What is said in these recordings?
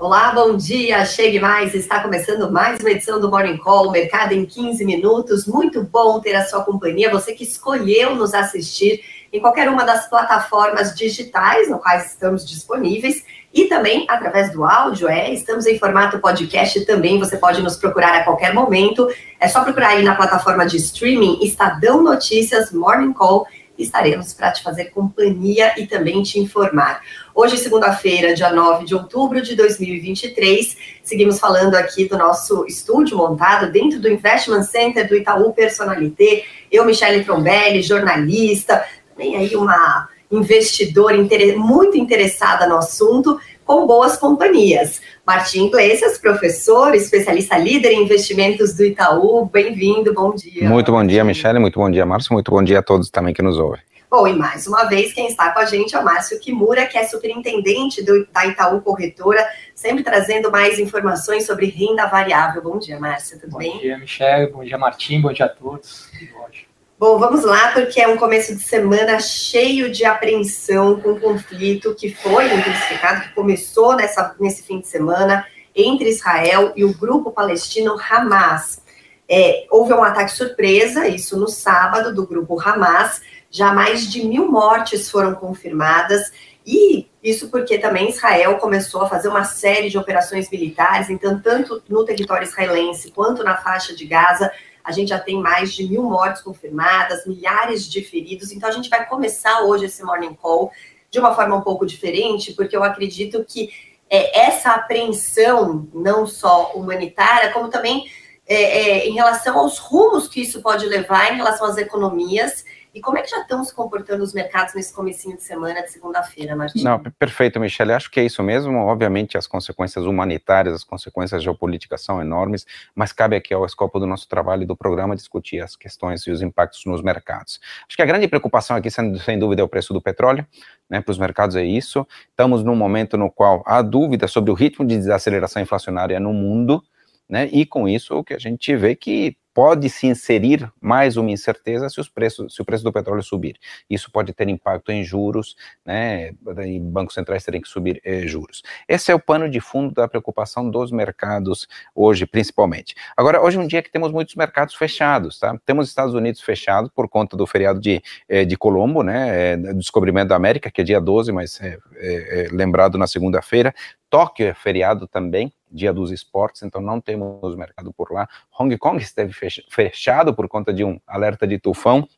Olá, bom dia, chegue mais. Está começando mais uma edição do Morning Call, Mercado em 15 Minutos. Muito bom ter a sua companhia, você que escolheu nos assistir em qualquer uma das plataformas digitais no quais estamos disponíveis e também através do áudio, é, estamos em formato podcast também, você pode nos procurar a qualquer momento, é só procurar aí na plataforma de streaming Estadão Notícias Morning Call, estaremos para te fazer companhia e também te informar. Hoje, segunda-feira, dia 9 de outubro de 2023, seguimos falando aqui do nosso estúdio montado dentro do Investment Center do Itaú Personalité. Eu, Michele Trombelli, jornalista, também aí uma investidora muito interessada no assunto, com boas companhias. Martim Iglesias, professor, especialista líder em investimentos do Itaú, bem-vindo, bom dia. Muito bom dia, Michele, muito bom dia, Márcio, muito bom dia a todos também que nos ouvem. Bom, e mais uma vez, quem está com a gente é o Márcio Kimura, que é superintendente do, da Itaú Corretora, sempre trazendo mais informações sobre renda variável. Bom dia, Márcio, tudo bom bem? Bom dia, Michele, bom dia, Martim, bom dia a todos. Ótimo. Bom, vamos lá, porque é um começo de semana cheio de apreensão com conflito que foi intensificado, que começou nessa, nesse fim de semana entre Israel e o grupo palestino Hamas. É, houve um ataque surpresa, isso no sábado, do grupo Hamas. Já mais de mil mortes foram confirmadas, e isso porque também Israel começou a fazer uma série de operações militares, então, tanto no território israelense quanto na faixa de Gaza, a gente já tem mais de mil mortes confirmadas, milhares de feridos. Então, a gente vai começar hoje esse Morning Call de uma forma um pouco diferente, porque eu acredito que é, essa apreensão, não só humanitária, como também é, é, em relação aos rumos que isso pode levar em relação às economias e como é que já estão se comportando os mercados nesse comecinho de semana de segunda-feira, Martim? Não, perfeito, Michele. Acho que é isso mesmo. Obviamente, as consequências humanitárias, as consequências geopolíticas são enormes, mas cabe aqui ao escopo do nosso trabalho e do programa discutir as questões e os impactos nos mercados. Acho que a grande preocupação aqui, sem, sem dúvida, é o preço do petróleo. Né, para os mercados é isso. Estamos num momento no qual há dúvida sobre o ritmo de desaceleração inflacionária no mundo, né, e com isso o que a gente vê que pode se inserir mais uma incerteza se, os preços, se o preço do petróleo subir. Isso pode ter impacto em juros, né, e bancos centrais terem que subir eh, juros. Esse é o pano de fundo da preocupação dos mercados hoje, principalmente. Agora, hoje é um dia que temos muitos mercados fechados, tá? Temos Estados Unidos fechados por conta do feriado de, eh, de Colombo, né, eh, descobrimento da América, que é dia 12, mas é, é, é lembrado na segunda-feira. Tóquio é feriado também, dia dos esportes, então não temos mercado por lá. Hong Kong esteve fechado por conta de um alerta de tufão.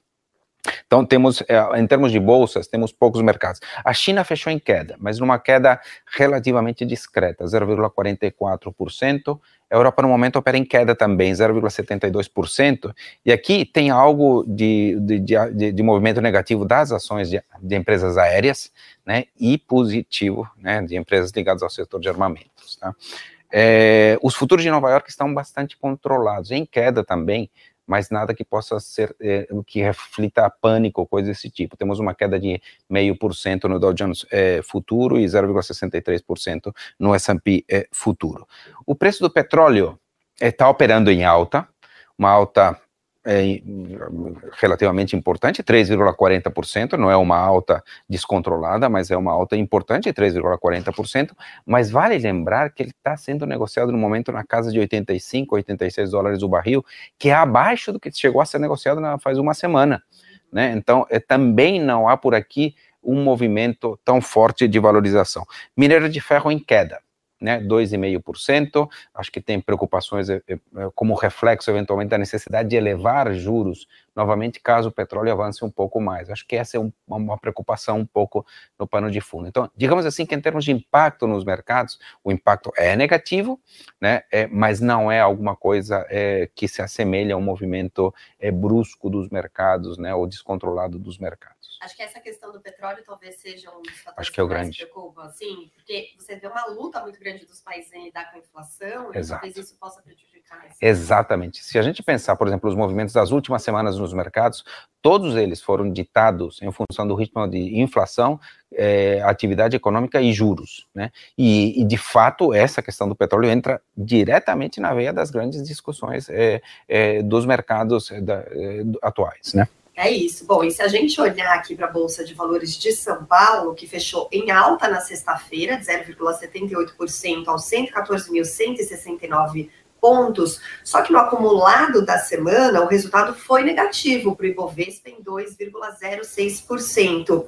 Então, temos, é, em termos de bolsas, temos poucos mercados. A China fechou em queda, mas numa queda relativamente discreta, 0,44%. A Europa, no momento, opera em queda também, 0,72%. E aqui tem algo de, de, de, de movimento negativo das ações de, de, empresas aéreas, né, e positivo, né, de empresas ligadas ao setor de armamentos, tá? É, os futuros de Nova York estão bastante controlados, em queda também, mas nada que possa ser, é, que reflita pânico ou coisa desse tipo. Temos uma queda de 0,5% no Dow Jones é, futuro e 0,63% no S&P é, futuro. O preço do petróleo está operando em alta, uma alta é relativamente importante, 3,40%, não é uma alta descontrolada, mas é uma alta importante, 3,40%, mas vale lembrar que ele está sendo negociado no momento na casa de 85, 86 dólares o barril, que é abaixo do que chegou a ser negociado na, faz uma semana, né? Então, é, também não há por aqui um movimento tão forte de valorização. Minério de ferro em queda, né, 2,5%. Acho que tem preocupações é, é, como reflexo, eventualmente, da necessidade de elevar juros novamente, caso o petróleo avance um pouco mais. Acho que essa é um, uma preocupação um pouco no pano de fundo. Então, digamos assim que em termos de impacto nos mercados, o impacto é negativo, né, é, mas não é alguma coisa é, que se assemelha a um movimento é, brusco dos mercados, né, ou descontrolado dos mercados. Acho que essa questão do petróleo talvez seja um dos fatores Acho que é o grande. preocupam, assim, porque você vê uma luta muito grande dos países em lidar com a inflação, Exato. e talvez isso possa prejudicar. Exatamente. Se a gente pensar, por exemplo, os movimentos das últimas semanas nos mercados, todos eles foram ditados em função do ritmo de inflação, eh, atividade econômica e juros, né? E, e, de fato essa questão do petróleo entra diretamente na veia das grandes discussões eh, eh, dos mercados da, atuais, né? É isso. Bom, e se a gente olhar aqui para a Bolsa de Valores de São Paulo, que fechou em alta na sexta-feira, de 0,78% aos 114.169 pontos, só que no acumulado da semana o resultado foi negativo para o Ibovespa em 2,06%.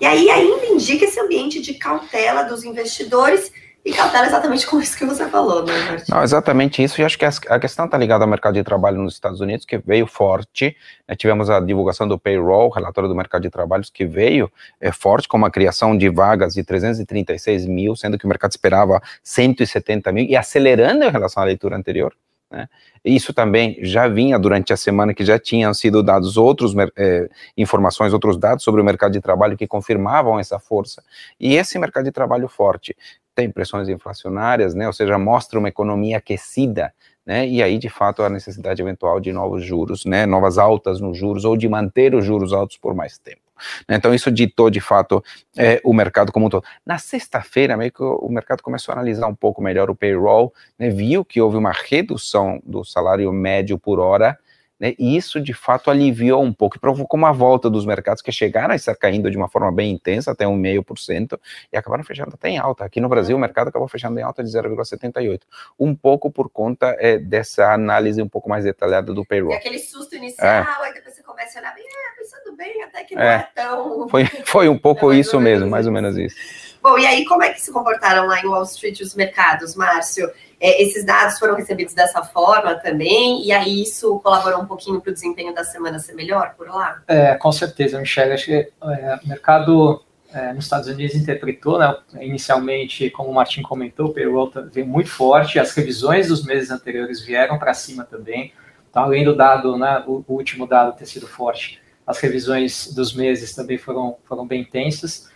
E aí ainda indica esse ambiente de cautela dos investidores e cautela exatamente com isso que você falou, né, Martin? Não, exatamente isso. E acho que a questão está ligada ao mercado de trabalho nos Estados Unidos, que veio forte. Né? Tivemos a divulgação do payroll, relatório do mercado de trabalhos, que veio é, forte, com uma criação de vagas de 336 mil, sendo que o mercado esperava 170 mil, e acelerando em relação à leitura anterior. Né? Isso também já vinha durante a semana que já tinham sido dados outros é, informações, outros dados sobre o mercado de trabalho que confirmavam essa força. E esse mercado de trabalho forte tem pressões inflacionárias, né, ou seja, mostra uma economia aquecida, né, e aí, de fato, a necessidade eventual de novos juros, né, novas altas nos juros, ou de manter os juros altos por mais tempo. Né. Então, isso ditou, de fato, é, o mercado como um todo. Na sexta-feira, meio que o mercado começou a analisar um pouco melhor o payroll, né, viu que houve uma redução do salário médio por hora, né, e isso de fato aliviou um pouco e provocou uma volta dos mercados que chegaram a estar caindo de uma forma bem intensa, até 1,5%, e acabaram fechando até em alta. Aqui no Brasil, o mercado acabou fechando em alta de 0,78%, um pouco por conta é, dessa análise um pouco mais detalhada do payroll. E aquele susto inicial, é. aí depois você começa a olhar bem, é, pensando bem, até que não é, é tão. Foi, foi um pouco é isso mesmo, mais ou menos isso. Bom, e aí como é que se comportaram lá em Wall Street os mercados, Márcio? É, esses dados foram recebidos dessa forma também, e aí isso colaborou um pouquinho para o desempenho da semana ser melhor por lá? É, com certeza, Michelle. Acho que é, o mercado é, nos Estados Unidos interpretou, né, inicialmente, como o Martin comentou, o payroll veio muito forte, as revisões dos meses anteriores vieram para cima também. Então, além do dado, né, o, o último dado ter sido forte, as revisões dos meses também foram, foram bem intensas.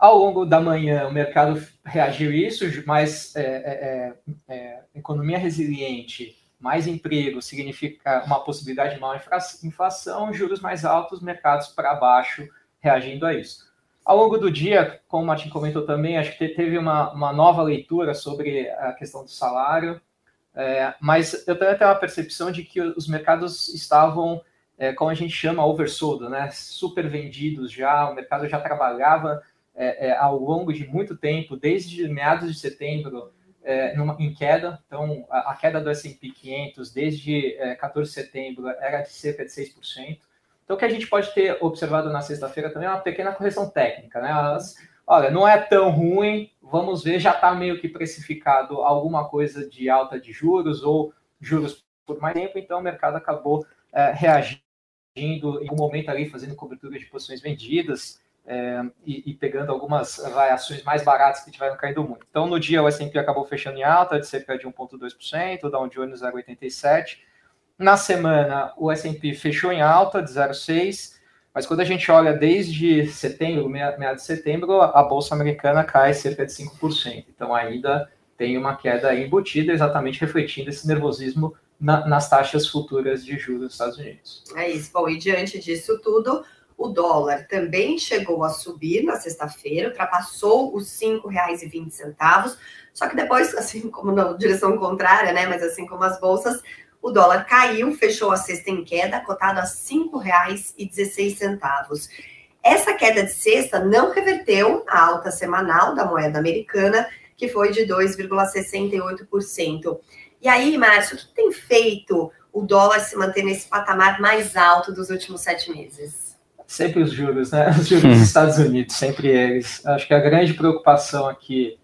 Ao longo da manhã, o mercado reagiu isso, mais é, é, é, é, economia resiliente, mais emprego significa uma possibilidade de maior inflação, juros mais altos, mercados para baixo reagindo a isso. Ao longo do dia, como o Martin comentou também, acho que teve uma, uma nova leitura sobre a questão do salário, é, mas eu também tenho a percepção de que os mercados estavam, é, como a gente chama, oversold, né? super vendidos já, o mercado já trabalhava é, é, ao longo de muito tempo, desde meados de setembro, é, numa, em queda. Então, a, a queda do S&P 500 desde 14 de setembro era de cerca de 6%. Então, o que a gente pode ter observado na sexta-feira também é uma pequena correção técnica. Né? As, olha, não é tão ruim, vamos ver, já está meio que precificado alguma coisa de alta de juros ou juros por mais tempo, então o mercado acabou é, reagindo em um momento ali, fazendo cobertura de posições vendidas, é, e, e, pegando algumas variações mais baratas que tiveram caindo muito. Então, no dia, o S&P acabou fechando em alta de cerca de 1,2%, o Dow Jones 0,87%. Na semana, o S&P fechou em alta de 0,6%, mas quando a gente olha desde setembro, meados de setembro, a Bolsa Americana cai cerca de 5%. Então, ainda tem uma queda embutida, exatamente refletindo esse nervosismo na, nas taxas futuras de juros dos Estados Unidos. É isso. Bom, e diante disso tudo, o dólar também chegou a subir na sexta-feira, ultrapassou os R$ 5,20. Só que depois, assim como na direção contrária, né? Mas assim como as bolsas, o dólar caiu, fechou a sexta em queda, cotado a R$ 5,16. Essa queda de sexta não reverteu a alta semanal da moeda americana, que foi de 2,68%. E aí, Márcio, o que tem feito o dólar se manter nesse patamar mais alto dos últimos sete meses? Sempre os juros, né? Os juros dos Estados Unidos, sempre eles. Acho que a grande preocupação aqui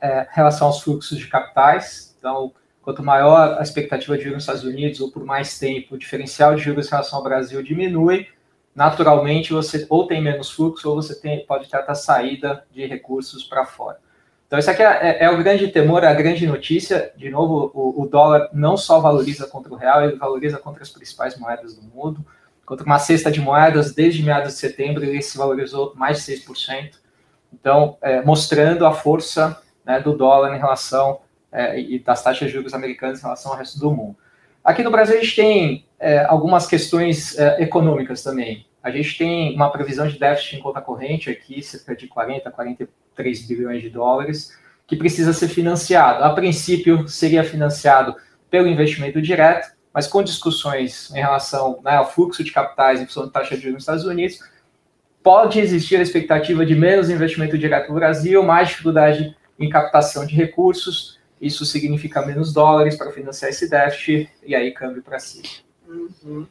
é em relação aos fluxos de capitais. Então, quanto maior a expectativa de juros nos Estados Unidos, ou por mais tempo, o diferencial de juros em relação ao Brasil diminui, naturalmente você ou tem menos fluxo, ou você tem, pode ter a saída de recursos para fora. Então, isso aqui é, é, é, o grande temor, a grande notícia. De novo, o, o dólar não só valoriza contra o real, ele valoriza contra as principais moedas do mundo Contra uma cesta de moedas, desde meados de setembro, ele se valorizou mais de 6%. Então, é, mostrando a força né, do dólar em relação é, e das taxas de juros americanas em relação ao resto do mundo. Aqui no Brasil, a gente tem é, algumas questões é, econômicas também. A gente tem uma previsão de déficit em conta corrente aqui, cerca de 40, 43 bilhões de dólares, que precisa ser financiado. A princípio, seria financiado pelo investimento direto, mas com discussões em relação né, ao fluxo de capitais em função da taxa de juros nos Estados Unidos, pode existir a expectativa de menos investimento direto no Brasil, mais dificuldade em captação de recursos, isso significa menos dólares para financiar esse déficit, e aí câmbio para cima. Uhum.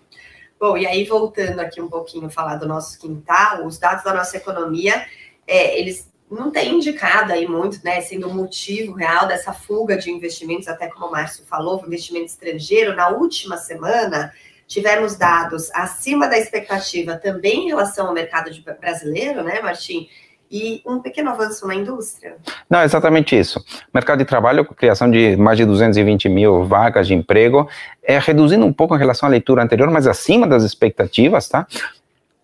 Bom, e aí voltando aqui um pouquinho falar do nosso quintal, os dados da nossa economia, é, eles não têm indicado aí muito, né, sendo o motivo real dessa fuga de investimentos, até como o Márcio falou, investimento estrangeiro. Na última semana, tivemos dados acima da expectativa também em relação ao mercado brasileiro, né, Martim? e um pequeno avanço na indústria. Não, exatamente isso. Mercado de trabalho, criação de mais de 220 mil vagas de emprego, é reduzindo um pouco em relação à leitura anterior, mas acima das expectativas, tá?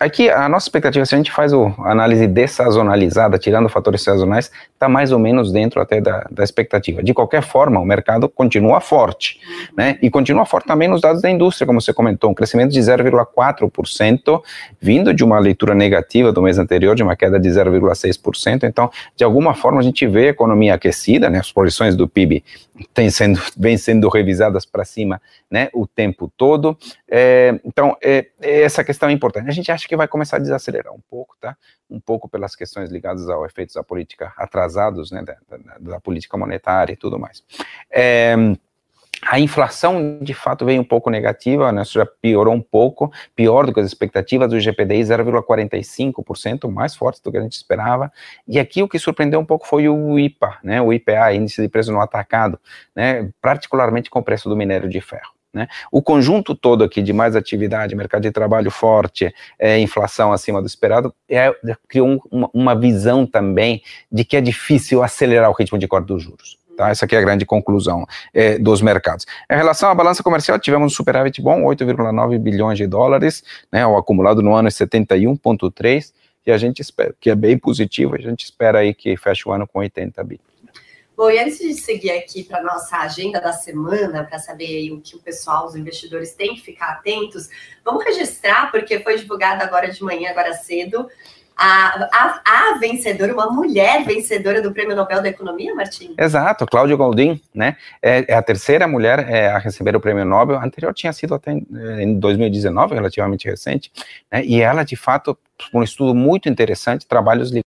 Aqui, a nossa expectativa, se a gente faz a análise dessazonalizada, tirando fatores sazonais, está mais ou menos dentro até da, da, expectativa. De qualquer forma, o mercado continua forte, né? E continua forte também nos dados da indústria, como você comentou, um crescimento de 0,4%, vindo de uma leitura negativa do mês anterior, de uma queda de 0,6%. Então, de alguma forma, a gente vê a economia aquecida, né? As projeções do PIB têm sendo, vêm sendo revisadas para cima, né? O tempo todo. É, então, é, essa questão é importante. A gente acha que vai começar a desacelerar um pouco, tá? Um pouco pelas questões ligadas ao efeitos da política atrasados, né? Da, da, da política monetária e tudo mais. É, a inflação, de fato, veio um pouco negativa, né, já piorou um pouco, pior do que as expectativas do GPDI, 0,45%, mais forte do que a gente esperava. E aqui o que surpreendeu um pouco foi o IPA, né, o IPA, Índice de Preço no Atacado, né, particularmente com o preço do minério de ferro. Né? O conjunto todo aqui de mais atividade, mercado de trabalho forte, é, inflação acima do esperado, é, criou um, uma, uma, visão também de que é difícil acelerar o ritmo de corte dos juros. Tá? Essa aqui é a grande conclusão é, dos mercados. Em relação à balança comercial, tivemos um superávit bom, 8,9 bilhões de dólares, né, o acumulado no ano é 71,3, e a gente espera, que é bem positivo, a gente espera aí que feche o ano com 80 bilhões. Bom, e antes de seguir aqui para nossa agenda da semana, para saber o que o pessoal, os investidores têm que ficar atentos, vamos registrar, porque foi divulgado agora de manhã, agora cedo, a, a, a, vencedora, uma mulher vencedora do Prêmio Nobel da Economia, Martim? Exato, Cláudia Goldin, né? É, é, a terceira mulher é, a receber o Prêmio Nobel. A anterior tinha sido até em 2019, relativamente recente, né? E ela, de fato, um estudo muito interessante, trabalhos ao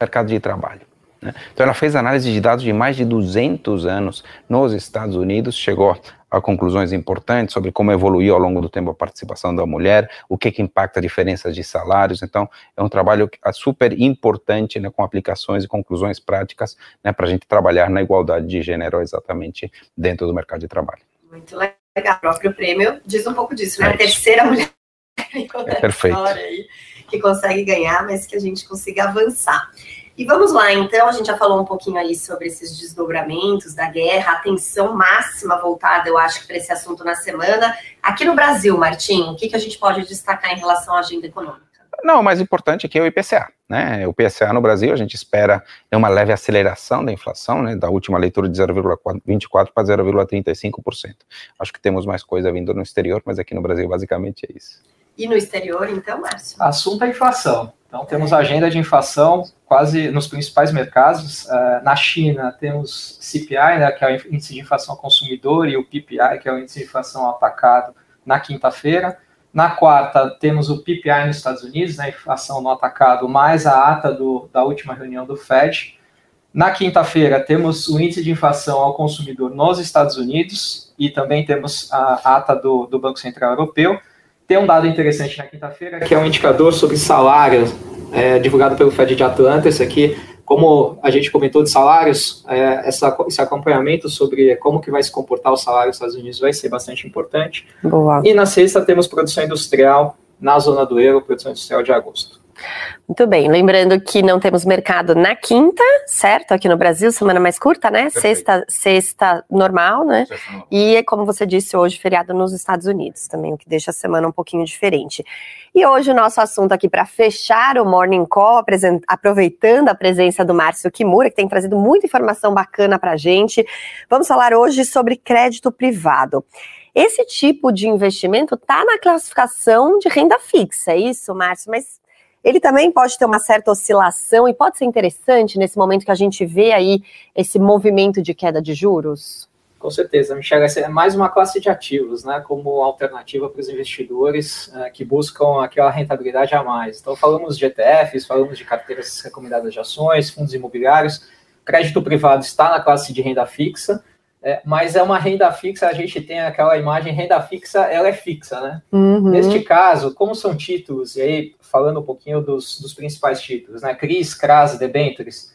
mercado de trabalho. Né? Então, ela fez análise de dados de mais de 200 anos nos Estados Unidos, chegou a conclusões importantes sobre como evoluiu ao longo do tempo a participação da mulher, o que, que impacta diferenças de salários. Então, é um trabalho é super importante, né, com aplicações e conclusões práticas, né, para a gente trabalhar na igualdade de gênero exatamente dentro do mercado de trabalho. Muito legal. O próprio prêmio diz um pouco disso, né? É a terceira mulher é perfeito. Aí, que consegue ganhar, mas que a gente consiga avançar. E vamos lá, então, a gente já falou um pouquinho aí sobre esses desdobramentos da guerra, atenção máxima voltada, eu acho, para esse assunto na semana. Aqui no Brasil, Martim, o que, que a gente pode destacar em relação à agenda econômica? Não, o mais importante aqui é o IPCA. Né? O IPCA no Brasil, a gente espera uma leve aceleração da inflação, né? da última leitura de 0,24% para 0,35%. Acho que temos mais coisa vindo no exterior, mas aqui no Brasil, basicamente, é isso. E no exterior, então, Márcio? Assunto é inflação. Então, temos agenda de inflação quase nos principais mercados. Uh, na China, temos CPI, né, que é o índice de inflação ao consumidor, e o PPI, que é o índice de inflação atacado, na quinta-feira. Na quarta, temos o PPI nos Estados Unidos, né, inflação no atacado, mais a ata do, da última reunião do FED. Na quinta-feira, temos o índice de inflação ao consumidor nos Estados Unidos e também temos a ata do, do Banco Central Europeu. Tem um dado interessante na quinta-feira, que é um indicador sobre salários, é, divulgado pelo Fed de Atlanta. Esse aqui, como a gente comentou de salários, é, essa, esse acompanhamento sobre como que vai se comportar o salário nos Estados Unidos vai ser bastante importante. Boa. E na sexta temos produção industrial na zona do euro, produção industrial de agosto. Muito bem, lembrando que não temos mercado na quinta, certo? Aqui no Brasil, semana mais curta, né? Sexta, sexta normal, né? Sexta E como você disse hoje, feriado nos Estados Unidos também, o que deixa a semana um pouquinho diferente. E hoje o nosso assunto aqui para fechar o Morning Call, aproveitando a presença do Márcio Kimura, que tem trazido muita informação bacana para a gente. Vamos falar hoje sobre crédito privado. Esse tipo de investimento está na classificação de renda fixa, é isso, Márcio? Mas ele também pode ter uma certa oscilação e pode ser interessante nesse momento que a gente vê aí esse movimento de queda de juros? Com certeza, Michel, essa é mais uma classe de ativos, né, como alternativa para os investidores uh, que buscam aquela rentabilidade a mais. Então, falamos de ETFs, falamos de carteiras recomendadas de ações, fundos imobiliários, crédito privado está na classe de renda fixa, é, mas é uma renda fixa, a gente tem aquela imagem, renda fixa, ela é fixa, né? Uhum. Neste caso, como são títulos, e aí falando um pouquinho dos, dos principais títulos, né? CRIs, CRAS, debentures,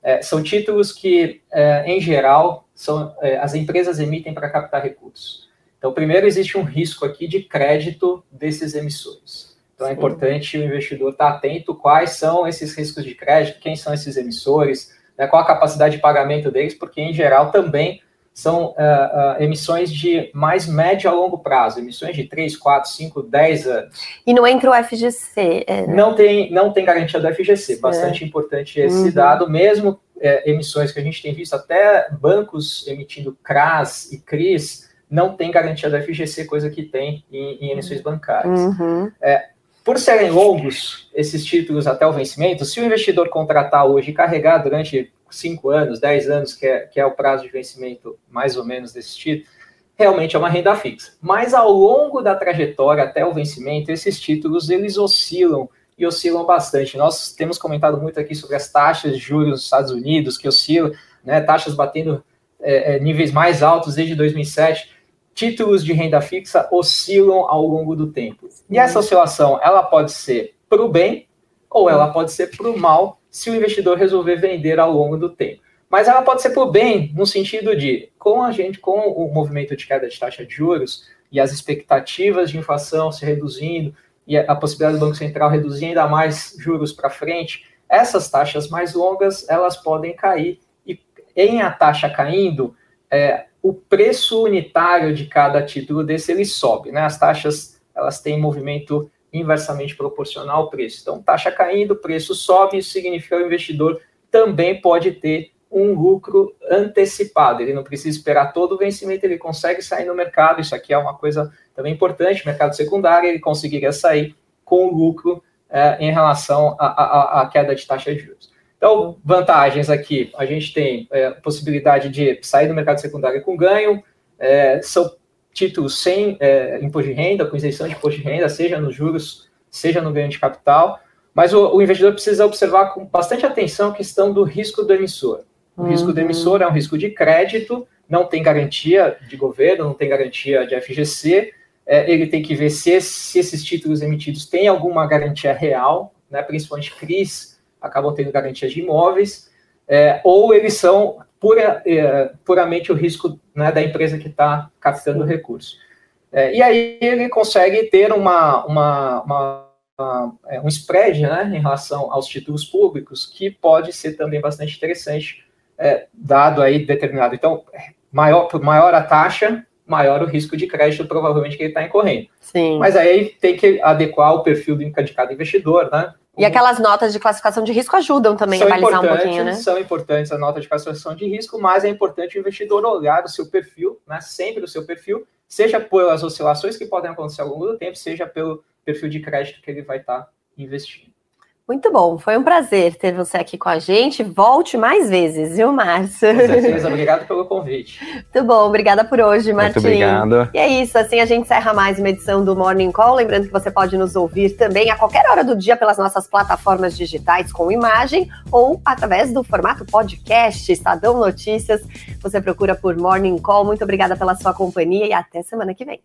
é, são títulos que, é, em geral, são, é, as empresas emitem para captar recursos. Então, primeiro, existe um risco aqui de crédito desses emissores. Então, é importante o investidor estar atento quais são esses riscos de crédito, quem são esses emissores, né, qual a capacidade de pagamento deles, porque, em geral, também são uh, uh, emissões de mais médio a longo prazo, emissões de 3, 4, 5, 10 anos. E não entra o FGC? É, né? não, tem, não tem garantia do FGC, é. bastante importante esse uhum. dado, mesmo é, emissões que a gente tem visto, até bancos emitindo CRAS e CRIs, não tem garantia do FGC, coisa que tem em, em emissões bancárias. Uhum. É, por serem longos esses títulos até o vencimento, se o investidor contratar hoje e carregar durante 5 anos, 10 anos, que é, que é o prazo de vencimento mais ou menos desse título, realmente é uma renda fixa. Mas ao longo da trajetória até o vencimento, esses títulos eles oscilam e oscilam bastante. Nós temos comentado muito aqui sobre as taxas de juros nos Estados Unidos, que oscilam, né, taxas batendo é, é níveis mais altos desde 2007. Títulos de renda fixa oscilam ao longo do tempo. E essa oscilação, ela pode ser para o bem ou ela pode ser para o mal, se o investidor resolver vender ao longo do tempo. Mas ela pode ser por bem, no sentido de, com a gente, com o movimento de queda de taxa de juros e as expectativas de inflação se reduzindo e a possibilidade do Banco Central reduzir ainda mais juros para frente, essas taxas mais longas elas podem cair e em a taxa caindo, é, o preço unitário de cada título desse ele sobe, né? As taxas elas têm movimento inversamente proporcional ao preço. Então, taxa caindo, preço sobe, isso significa que o investidor também pode ter um lucro antecipado. Ele não precisa esperar todo o vencimento, ele consegue sair no mercado. Isso aqui é uma coisa também importante, mercado secundário, ele conseguiria sair com lucro é, em relação à queda de taxa de juros. Então, vantagens aqui, a gente tem é, possibilidade de sair do mercado secundário com ganho, é, são títulos sem é, imposto de renda, com isenção de imposto de renda, seja nos juros, seja no ganho de capital, mas o, o investidor precisa observar com bastante atenção a questão do risco do emissor. O uhum. risco do emissor é um risco de crédito, não tem garantia de governo, não tem garantia de FGC, é, ele tem que ver se, se, esses títulos emitidos têm alguma garantia real, né, principalmente CRIs acabam tendo garantia de imóveis, é, ou eles são pura, é, puramente o risco né, da empresa que está captando o recurso. É, e aí ele consegue ter uma, uma, uma, uma, é, um spread né, em relação aos títulos públicos que pode ser também bastante interessante, é, dado aí determinado. Então, maior, maior a taxa, maior o risco de crédito provavelmente que ele está incorrendo. Sim. Mas aí tem que adequar o perfil de cada investidor, né? E aquelas notas de classificação de risco ajudam também são a balizar um pouquinho, né? São importantes as notas de classificação de risco, mas é importante o investidor olhar o seu perfil, né? Sempre o seu perfil, seja pelas oscilações que podem acontecer ao longo do tempo, seja pelo perfil de crédito que ele vai estar tá investindo. Muito bom, foi um prazer ter você aqui com a gente. Volte mais vezes, viu, Márcio? Obrigado pelo convite. Muito bom, obrigada por hoje, Martim. Muito obrigado. E é isso, assim a gente encerra mais uma edição do Morning Call. Lembrando que você pode nos ouvir também a qualquer hora do dia pelas nossas plataformas digitais com imagem ou através do formato podcast, Estadão Notícias. Você procura por Morning Call. Muito obrigada pela sua companhia e até semana que vem.